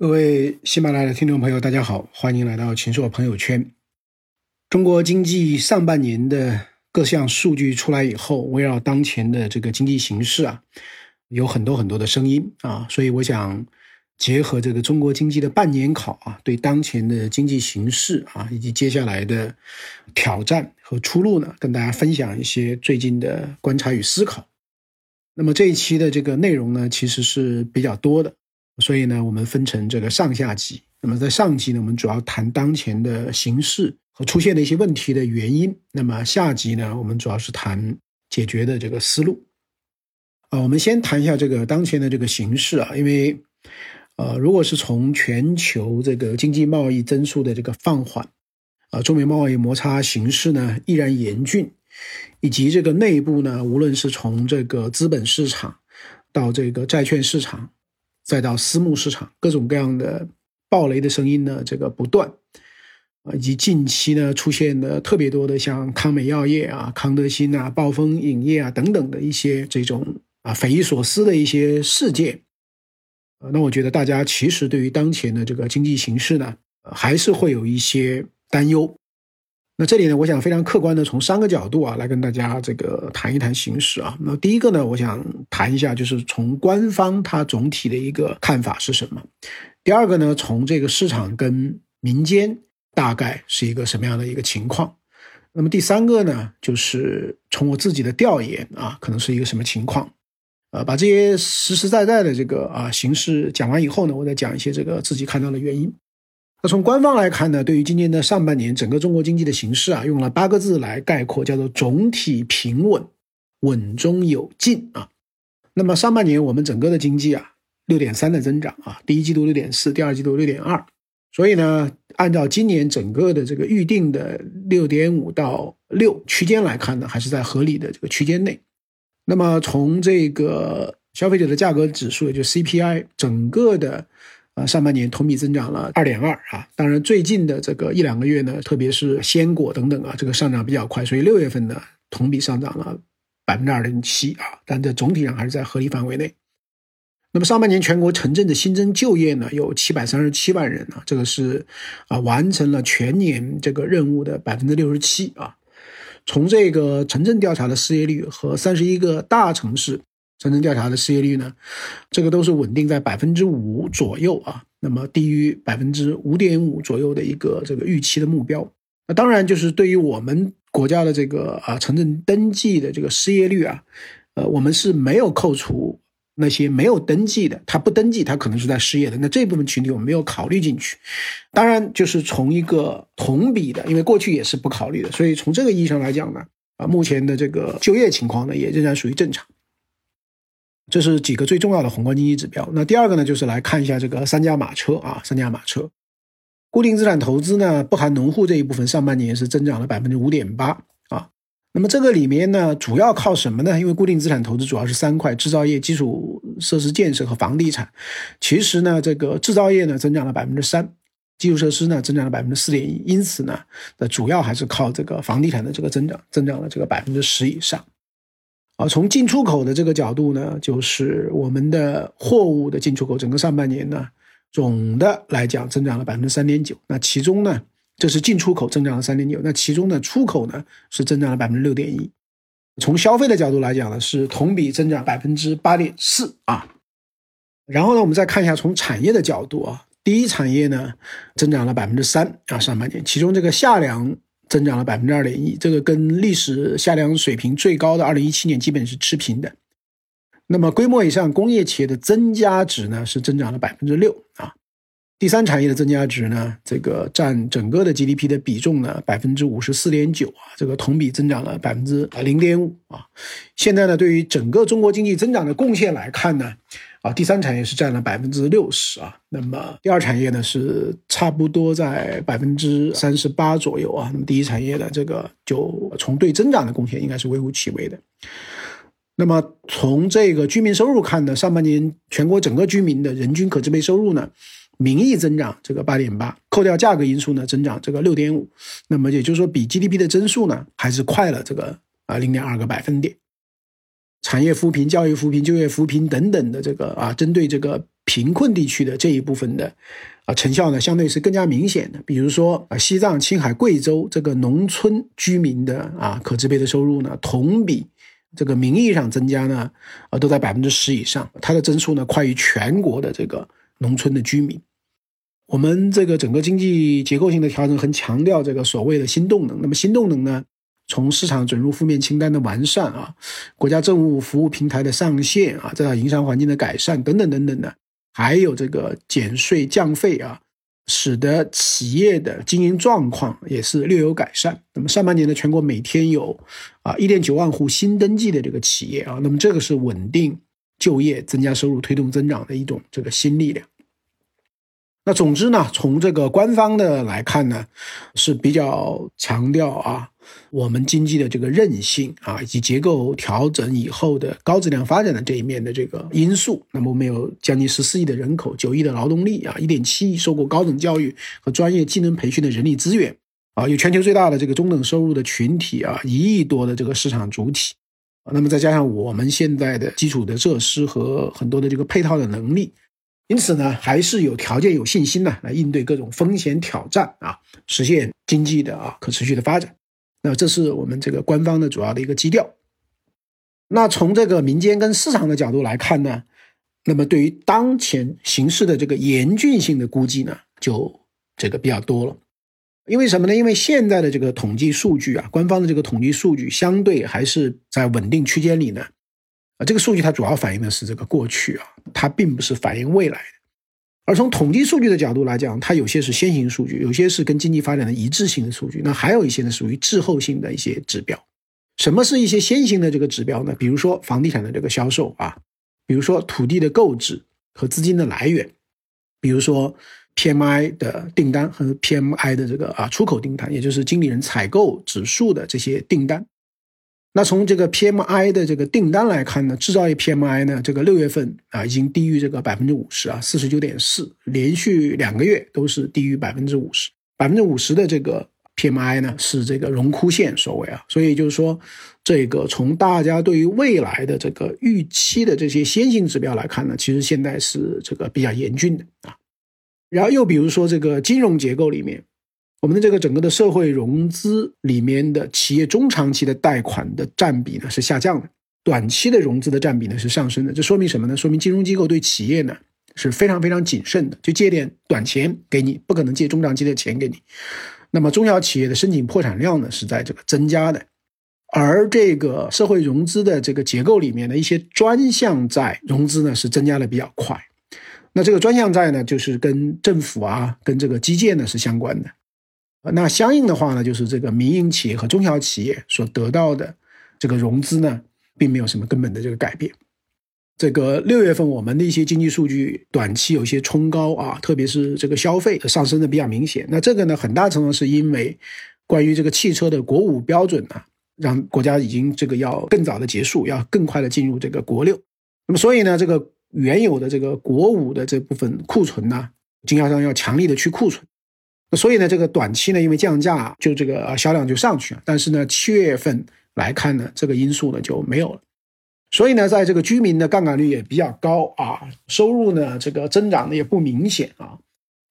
各位喜马拉雅的听众朋友，大家好，欢迎来到秦朔朋友圈。中国经济上半年的各项数据出来以后，围绕当前的这个经济形势啊，有很多很多的声音啊，所以我想结合这个中国经济的半年考啊，对当前的经济形势啊，以及接下来的挑战和出路呢，跟大家分享一些最近的观察与思考。那么这一期的这个内容呢，其实是比较多的。所以呢，我们分成这个上下集。那么在上集呢，我们主要谈当前的形势和出现的一些问题的原因。那么下集呢，我们主要是谈解决的这个思路。啊，我们先谈一下这个当前的这个形势啊，因为呃，如果是从全球这个经济贸易增速的这个放缓，啊，中美贸易摩擦形势呢依然严峻，以及这个内部呢，无论是从这个资本市场到这个债券市场。再到私募市场，各种各样的暴雷的声音呢，这个不断啊，以及近期呢出现的特别多的像康美药业啊、康德新啊、暴风影业啊等等的一些这种啊匪夷所思的一些事件啊，那我觉得大家其实对于当前的这个经济形势呢，还是会有一些担忧。那这里呢，我想非常客观的从三个角度啊来跟大家这个谈一谈形势啊。那第一个呢，我想谈一下，就是从官方它总体的一个看法是什么。第二个呢，从这个市场跟民间大概是一个什么样的一个情况。那么第三个呢，就是从我自己的调研啊，可能是一个什么情况。呃，把这些实实在在的这个啊形势讲完以后呢，我再讲一些这个自己看到的原因。那从官方来看呢，对于今年的上半年整个中国经济的形势啊，用了八个字来概括，叫做总体平稳，稳中有进啊。那么上半年我们整个的经济啊，六点三的增长啊，第一季度六点四，第二季度六点二，所以呢，按照今年整个的这个预定的六点五到六区间来看呢，还是在合理的这个区间内。那么从这个消费者的价格指数，也就 CPI 整个的。上半年同比增长了二点二啊，当然最近的这个一两个月呢，特别是鲜果等等啊，这个上涨比较快，所以六月份呢同比上涨了百分之二点七啊，但这总体上还是在合理范围内。那么上半年全国城镇的新增就业呢有七百三十七万人啊，这个是啊完成了全年这个任务的百分之六十七啊。从这个城镇调查的失业率和三十一个大城市。城镇调查的失业率呢，这个都是稳定在百分之五左右啊，那么低于百分之五点五左右的一个这个预期的目标。那当然就是对于我们国家的这个啊城镇登记的这个失业率啊，呃，我们是没有扣除那些没有登记的，他不登记，他可能是在失业的。那这部分群体我们没有考虑进去。当然就是从一个同比的，因为过去也是不考虑的，所以从这个意义上来讲呢，啊，目前的这个就业情况呢，也仍然属于正常。这是几个最重要的宏观经济指标。那第二个呢，就是来看一下这个三驾马车啊，三驾马车，固定资产投资呢，不含农户这一部分，上半年是增长了百分之五点八啊。那么这个里面呢，主要靠什么呢？因为固定资产投资主要是三块：制造业、基础设施建设和房地产。其实呢，这个制造业呢增长了百分之三，基础设施呢增长了百分之四点一。因此呢，那主要还是靠这个房地产的这个增长，增长了这个百分之十以上。啊，从进出口的这个角度呢，就是我们的货物的进出口，整个上半年呢，总的来讲增长了百分之三点九。那其中呢，这是进出口增长了三点九，那其中呢，出口呢是增长了百分之六点一。从消费的角度来讲呢，是同比增长百分之八点四啊。然后呢，我们再看一下从产业的角度啊，第一产业呢增长了百分之三啊，上半年，其中这个夏粮。增长了百分之二点一，这个跟历史下降水平最高的二零一七年基本是持平的。那么规模以上工业企业的增加值呢是增长了百分之六啊。第三产业的增加值呢，这个占整个的 GDP 的比重呢百分之五十四点九啊，这个同比增长了百分之零点五啊。现在呢，对于整个中国经济增长的贡献来看呢。啊，第三产业是占了百分之六十啊，那么第二产业呢是差不多在百分之三十八左右啊，那么第一产业的这个就从对增长的贡献应该是微乎其微的。那么从这个居民收入看呢，上半年全国整个居民的人均可支配收入呢，名义增长这个八点八，扣掉价格因素呢，增长这个六点五，那么也就是说比 GDP 的增速呢还是快了这个啊零点二个百分点。产业扶贫、教育扶贫、就业扶贫等等的这个啊，针对这个贫困地区的这一部分的啊成效呢，相对是更加明显的。比如说啊，西藏、青海、贵州这个农村居民的啊可支配的收入呢，同比这个名义上增加呢，啊都在百分之十以上，它的增速呢快于全国的这个农村的居民。我们这个整个经济结构性的调整很强调这个所谓的新动能。那么新动能呢，从市场准入负面清单的完善啊，国家政务服务平台的上线啊，再到营商环境的改善等等等等的，还有这个减税降费啊，使得企业的经营状况也是略有改善。那么上半年呢，全国每天有啊一点九万户新登记的这个企业啊，那么这个是稳定就业、增加收入、推动增长的一种这个新力量。那总之呢，从这个官方的来看呢，是比较强调啊，我们经济的这个韧性啊，以及结构调整以后的高质量发展的这一面的这个因素。那么我们有将近十四亿的人口，九亿的劳动力啊，一点七亿受过高等教育和专业技能培训的人力资源啊，有全球最大的这个中等收入的群体啊，一亿多的这个市场主体。那么再加上我们现在的基础的设施和很多的这个配套的能力。因此呢，还是有条件、有信心呢，来应对各种风险挑战啊，实现经济的啊可持续的发展。那这是我们这个官方的主要的一个基调。那从这个民间跟市场的角度来看呢，那么对于当前形势的这个严峻性的估计呢，就这个比较多了。因为什么呢？因为现在的这个统计数据啊，官方的这个统计数据相对还是在稳定区间里呢。啊，这个数据它主要反映的是这个过去啊，它并不是反映未来的。而从统计数据的角度来讲，它有些是先行数据，有些是跟经济发展的一致性的数据，那还有一些呢属于滞后性的一些指标。什么是一些先行的这个指标呢？比如说房地产的这个销售啊，比如说土地的购置和资金的来源，比如说 PMI 的订单和 PMI 的这个啊出口订单，也就是经理人采购指数的这些订单。那从这个 PMI 的这个订单来看呢，制造业 PMI 呢，这个六月份啊已经低于这个百分之五十啊，四十九点四，连续两个月都是低于百分之五十，百分之五十的这个 PMI 呢是这个荣枯线所谓啊，所以就是说，这个从大家对于未来的这个预期的这些先行指标来看呢，其实现在是这个比较严峻的啊，然后又比如说这个金融结构里面。我们的这个整个的社会融资里面的企业中长期的贷款的占比呢是下降的，短期的融资的占比呢是上升的。这说明什么呢？说明金融机构对企业呢是非常非常谨慎的，就借点短钱给你，不可能借中长期的钱给你。那么中小企业的申请破产量呢是在这个增加的，而这个社会融资的这个结构里面的一些专项债融资呢是增加的比较快。那这个专项债呢就是跟政府啊跟这个基建呢是相关的。那相应的话呢，就是这个民营企业和中小企业所得到的这个融资呢，并没有什么根本的这个改变。这个六月份我们的一些经济数据短期有些冲高啊，特别是这个消费上升的比较明显。那这个呢，很大程度是因为关于这个汽车的国五标准呢，让国家已经这个要更早的结束，要更快的进入这个国六。那么所以呢，这个原有的这个国五的这部分库存呢，经销商要强力的去库存。那所以呢，这个短期呢，因为降价，就这个销量就上去了。但是呢，七月份来看呢，这个因素呢就没有了。所以呢，在这个居民的杠杆率也比较高啊，收入呢这个增长的也不明显啊，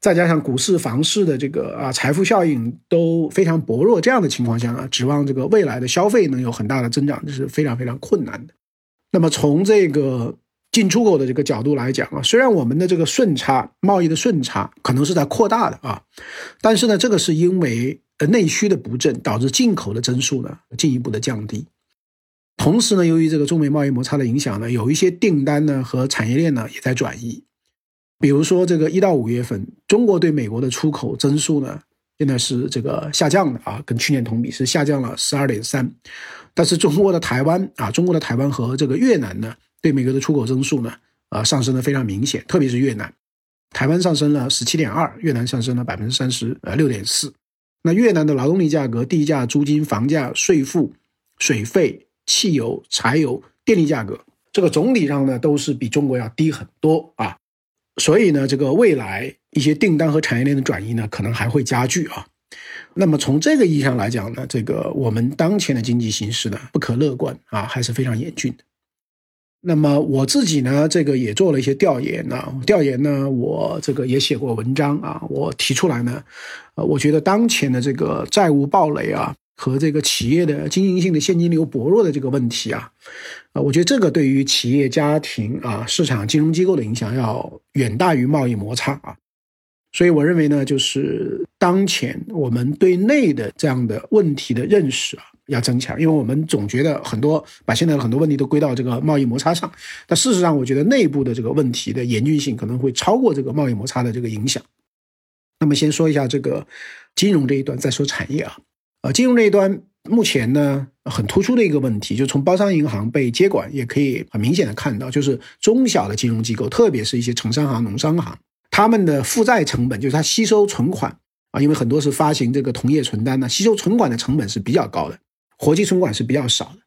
再加上股市、房市的这个啊财富效应都非常薄弱，这样的情况下呢，指望这个未来的消费能有很大的增长，这是非常非常困难的。那么从这个。进出口的这个角度来讲啊，虽然我们的这个顺差贸易的顺差可能是在扩大的啊，但是呢，这个是因为呃内需的不振导致进口的增速呢进一步的降低。同时呢，由于这个中美贸易摩擦的影响呢，有一些订单呢和产业链呢也在转移。比如说这个一到五月份，中国对美国的出口增速呢现在是这个下降的啊，跟去年同比是下降了十二点三。但是中国的台湾啊，中国的台湾和这个越南呢。对美国的出口增速呢，啊上升的非常明显，特别是越南，台湾上升了十七点二，越南上升了百分之三十呃六点四。那越南的劳动力价格、地价、租金、房价、税负、水费、汽油、柴油、电力价格，这个总体上呢都是比中国要低很多啊。所以呢，这个未来一些订单和产业链的转移呢，可能还会加剧啊。那么从这个意义上来讲呢，这个我们当前的经济形势呢不可乐观啊，还是非常严峻的。那么我自己呢，这个也做了一些调研呢，调研呢，我这个也写过文章啊，我提出来呢，呃，我觉得当前的这个债务暴雷啊，和这个企业的经营性的现金流薄弱的这个问题啊，啊，我觉得这个对于企业家庭啊、市场金融机构的影响要远大于贸易摩擦啊，所以我认为呢，就是当前我们对内的这样的问题的认识啊。要增强，因为我们总觉得很多把现在的很多问题都归到这个贸易摩擦上，但事实上，我觉得内部的这个问题的严峻性可能会超过这个贸易摩擦的这个影响。那么，先说一下这个金融这一端，再说产业啊。呃，金融这一端目前呢，很突出的一个问题，就从包商银行被接管，也可以很明显的看到，就是中小的金融机构，特别是一些城商行、农商行，他们的负债成本，就是它吸收存款啊，因为很多是发行这个同业存单呢，吸收存款的成本是比较高的。活期存款是比较少的，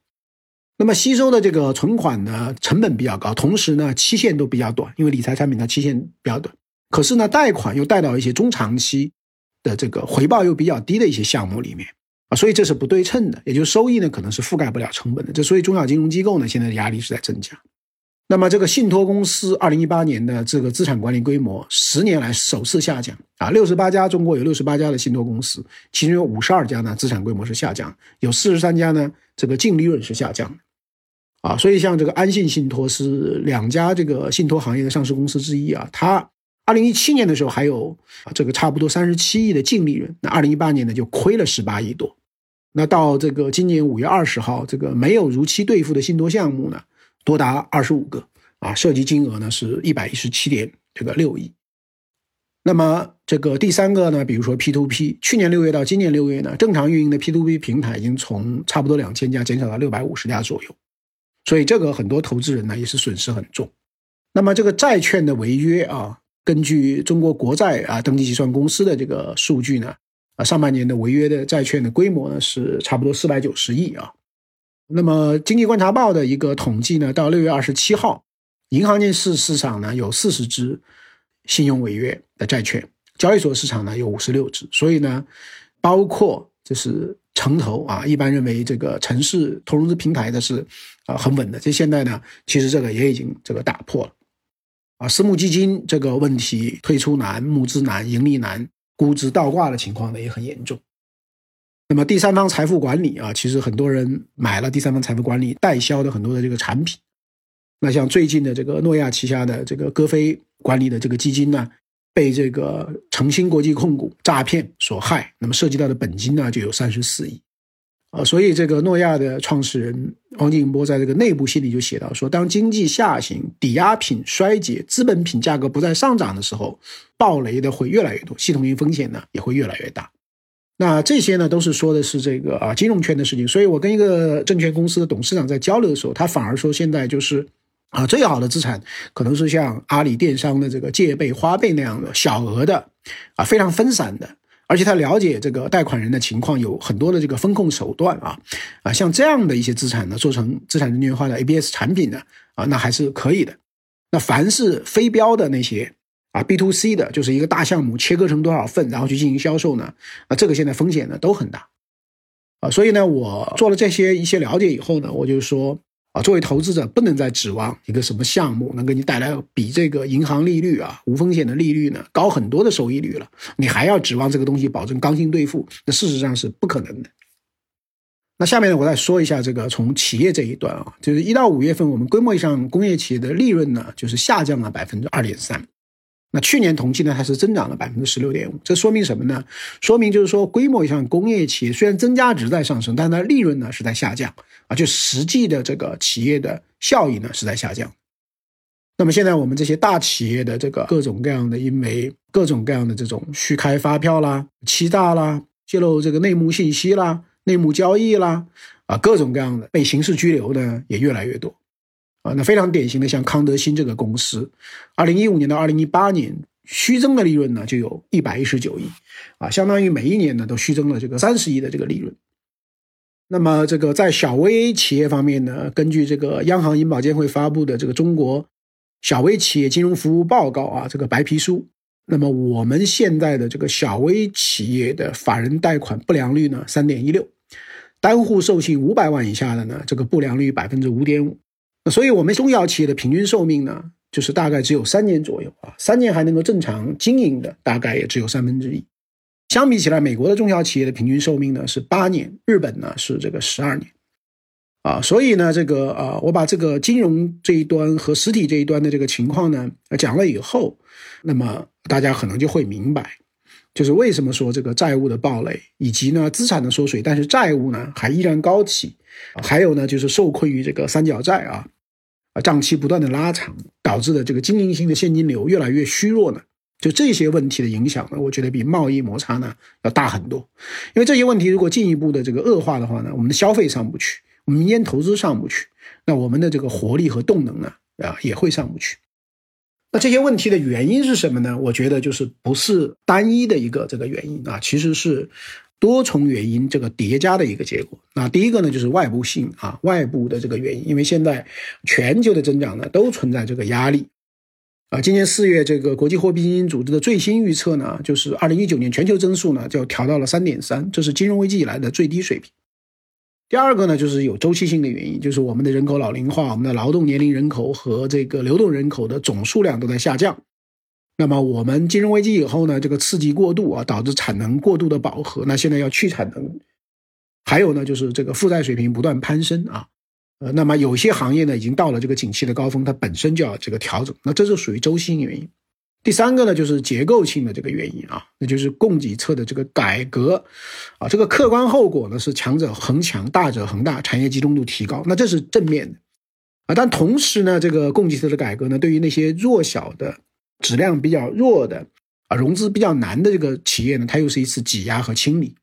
那么吸收的这个存款呢，成本比较高，同时呢，期限都比较短，因为理财产品它期限比较短。可是呢，贷款又贷到一些中长期的这个回报又比较低的一些项目里面啊，所以这是不对称的，也就是收益呢可能是覆盖不了成本的。这所以中小金融机构呢现在的压力是在增加。那么这个信托公司二零一八年的这个资产管理规模十年来首次下降啊，六十八家，中国有六十八家的信托公司，其中有五十二家呢资产规模是下降，有四十三家呢这个净利润是下降，啊，所以像这个安信信托是两家这个信托行业的上市公司之一啊，它二零一七年的时候还有这个差不多三十七亿的净利润，那二零一八年呢就亏了十八亿多，那到这个今年五月二十号，这个没有如期兑付的信托项目呢？多达二十五个啊，涉及金额呢是一百一十七点这个六亿。那么这个第三个呢，比如说 P to P，去年六月到今年六月呢，正常运营的 P to P 平台已经从差不多两千家减少到六百五十家左右，所以这个很多投资人呢也是损失很重。那么这个债券的违约啊，根据中国国债啊登记结算公司的这个数据呢，啊上半年的违约的债券的规模呢是差不多四百九十亿啊。那么，经济观察报的一个统计呢，到六月二十七号，银行间市市场呢有四十只信用违约的债券，交易所市场呢有五十六只。所以呢，包括就是城投啊，一般认为这个城市投融资平台的是啊很稳的。这现在呢，其实这个也已经这个打破了啊，私募基金这个问题退出难、募资难、盈利难、估值倒挂的情况呢也很严重。那么第三方财富管理啊，其实很多人买了第三方财富管理代销的很多的这个产品。那像最近的这个诺亚旗下的这个歌飞管理的这个基金呢，被这个诚兴国际控股诈骗所害，那么涉及到的本金呢就有三十四亿。啊，所以这个诺亚的创始人王劲波在这个内部信里就写到说，当经济下行、抵押品衰竭、资本品价格不再上涨的时候，暴雷的会越来越多，系统性风险呢也会越来越大。那这些呢，都是说的是这个啊金融圈的事情。所以我跟一个证券公司的董事长在交流的时候，他反而说现在就是啊最好的资产可能是像阿里电商的这个借呗、花呗那样的小额的啊非常分散的，而且他了解这个贷款人的情况，有很多的这个风控手段啊啊像这样的一些资产呢，做成资产证券化的 ABS 产品呢啊那还是可以的。那凡是非标的那些。啊，B to C 的就是一个大项目，切割成多少份，然后去进行销售呢？啊，这个现在风险呢都很大，啊，所以呢，我做了这些一些了解以后呢，我就说啊，作为投资者不能再指望一个什么项目能给你带来比这个银行利率啊无风险的利率呢高很多的收益率了，你还要指望这个东西保证刚性兑付，那事实上是不可能的。那下面呢，我再说一下这个从企业这一端啊，就是一到五月份，我们规模以上工业企业的利润呢，就是下降了百分之二点三。那去年同期呢，它是增长了百分之十六点五，这说明什么呢？说明就是说，规模以上工业企业虽然增加值在上升，但它利润呢是在下降啊，就实际的这个企业的效益呢是在下降。那么现在我们这些大企业的这个各种各样的，因为各种各样的这种虚开发票啦、欺诈啦、泄露这个内幕信息啦、内幕交易啦，啊，各种各样的被刑事拘留呢也越来越多。啊，那非常典型的，像康德新这个公司，二零一五年到二零一八年虚增的利润呢，就有一百一十九亿，啊，相当于每一年呢都虚增了这个三十亿的这个利润。那么这个在小微企业方面呢，根据这个央行银保监会发布的这个中国小微企业金融服务报告啊，这个白皮书，那么我们现在的这个小微企业的法人贷款不良率呢，三点一六，单户授信五百万以下的呢，这个不良率百分之五点五。所以我们中小企业的平均寿命呢，就是大概只有三年左右啊，三年还能够正常经营的，大概也只有三分之一。相比起来，美国的中小企业的平均寿命呢是八年，日本呢是这个十二年。啊，所以呢，这个啊，我把这个金融这一端和实体这一端的这个情况呢讲了以后，那么大家可能就会明白，就是为什么说这个债务的暴雷，以及呢资产的缩水，但是债务呢还依然高企，还有呢就是受困于这个三角债啊，啊账期不断的拉长，导致的这个经营性的现金流越来越虚弱呢，就这些问题的影响呢，我觉得比贸易摩擦呢要大很多，因为这些问题如果进一步的这个恶化的话呢，我们的消费上不去。民间投资上不去，那我们的这个活力和动能呢啊也会上不去。那这些问题的原因是什么呢？我觉得就是不是单一的一个这个原因啊，其实是多重原因这个叠加的一个结果。那第一个呢就是外部性啊，外部的这个原因，因为现在全球的增长呢都存在这个压力啊。今年四月，这个国际货币基金组织的最新预测呢，就是二零一九年全球增速呢就调到了三点三，这是金融危机以来的最低水平。第二个呢，就是有周期性的原因，就是我们的人口老龄化，我们的劳动年龄人口和这个流动人口的总数量都在下降。那么我们金融危机以后呢，这个刺激过度啊，导致产能过度的饱和，那现在要去产能。还有呢，就是这个负债水平不断攀升啊，呃，那么有些行业呢已经到了这个景气的高峰，它本身就要这个调整，那这是属于周期性原因。第三个呢，就是结构性的这个原因啊，那就是供给侧的这个改革，啊，这个客观后果呢是强者恒强，大者恒大，产业集中度提高，那这是正面的，啊，但同时呢，这个供给侧的改革呢，对于那些弱小的、质量比较弱的、啊，融资比较难的这个企业呢，它又是一次挤压和清理，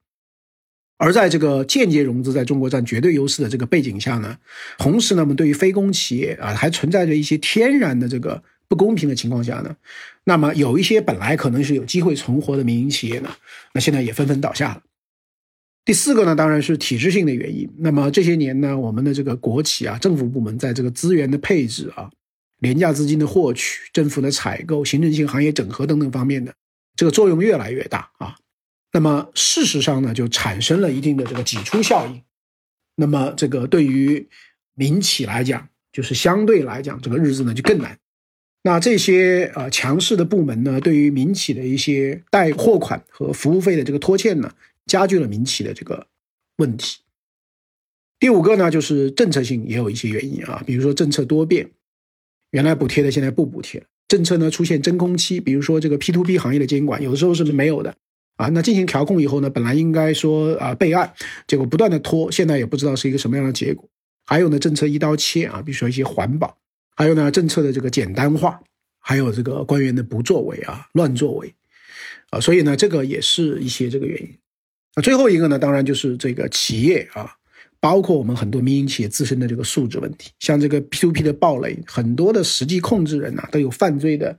而在这个间接融资在中国占绝对优势的这个背景下呢，同时呢，我们对于非公企业啊，还存在着一些天然的这个。不公平的情况下呢，那么有一些本来可能是有机会存活的民营企业呢，那现在也纷纷倒下了。第四个呢，当然是体制性的原因。那么这些年呢，我们的这个国企啊、政府部门在这个资源的配置啊、廉价资金的获取、政府的采购、行政性行业整合等等方面的这个作用越来越大啊。那么事实上呢，就产生了一定的这个挤出效应。那么这个对于民企来讲，就是相对来讲，这个日子呢就更难。那这些呃强势的部门呢，对于民企的一些贷货款和服务费的这个拖欠呢，加剧了民企的这个问题。第五个呢，就是政策性也有一些原因啊，比如说政策多变，原来补贴的现在不补贴，政策呢出现真空期，比如说这个 P to P 行业的监管有的时候是没有的啊，那进行调控以后呢，本来应该说啊备案，结果不断的拖，现在也不知道是一个什么样的结果。还有呢，政策一刀切啊，比如说一些环保。还有呢，政策的这个简单化，还有这个官员的不作为啊、乱作为，啊，所以呢，这个也是一些这个原因。那最后一个呢，当然就是这个企业啊，包括我们很多民营企业自身的这个素质问题。像这个 P2P 的暴雷，很多的实际控制人呐都有犯罪的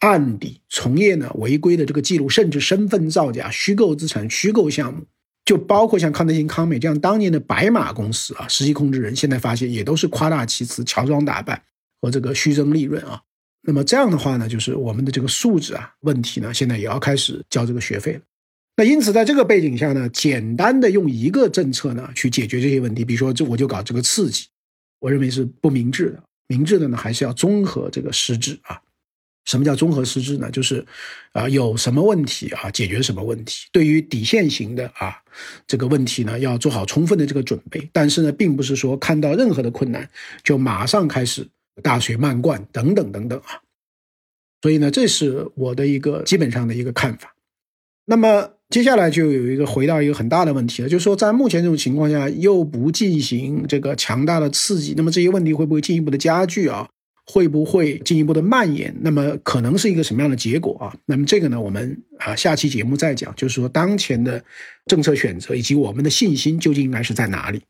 案底，从业呢违规的这个记录，甚至身份造假、虚构资产、虚构项目，就包括像康德新、康美这样当年的白马公司啊，实际控制人现在发现也都是夸大其词、乔装打扮。和这个虚增利润啊，那么这样的话呢，就是我们的这个素质啊问题呢，现在也要开始交这个学费了。那因此，在这个背景下呢，简单的用一个政策呢去解决这些问题，比如说这我就搞这个刺激，我认为是不明智的。明智的呢，还是要综合这个实质啊。什么叫综合实质呢？就是啊，有什么问题啊，解决什么问题。对于底线型的啊这个问题呢，要做好充分的这个准备。但是呢，并不是说看到任何的困难就马上开始。大水漫灌等等等等啊，所以呢，这是我的一个基本上的一个看法。那么接下来就有一个回到一个很大的问题了，就是说在目前这种情况下又不进行这个强大的刺激，那么这些问题会不会进一步的加剧啊？会不会进一步的蔓延？那么可能是一个什么样的结果啊？那么这个呢，我们啊下期节目再讲，就是说当前的政策选择以及我们的信心究竟应该是在哪里？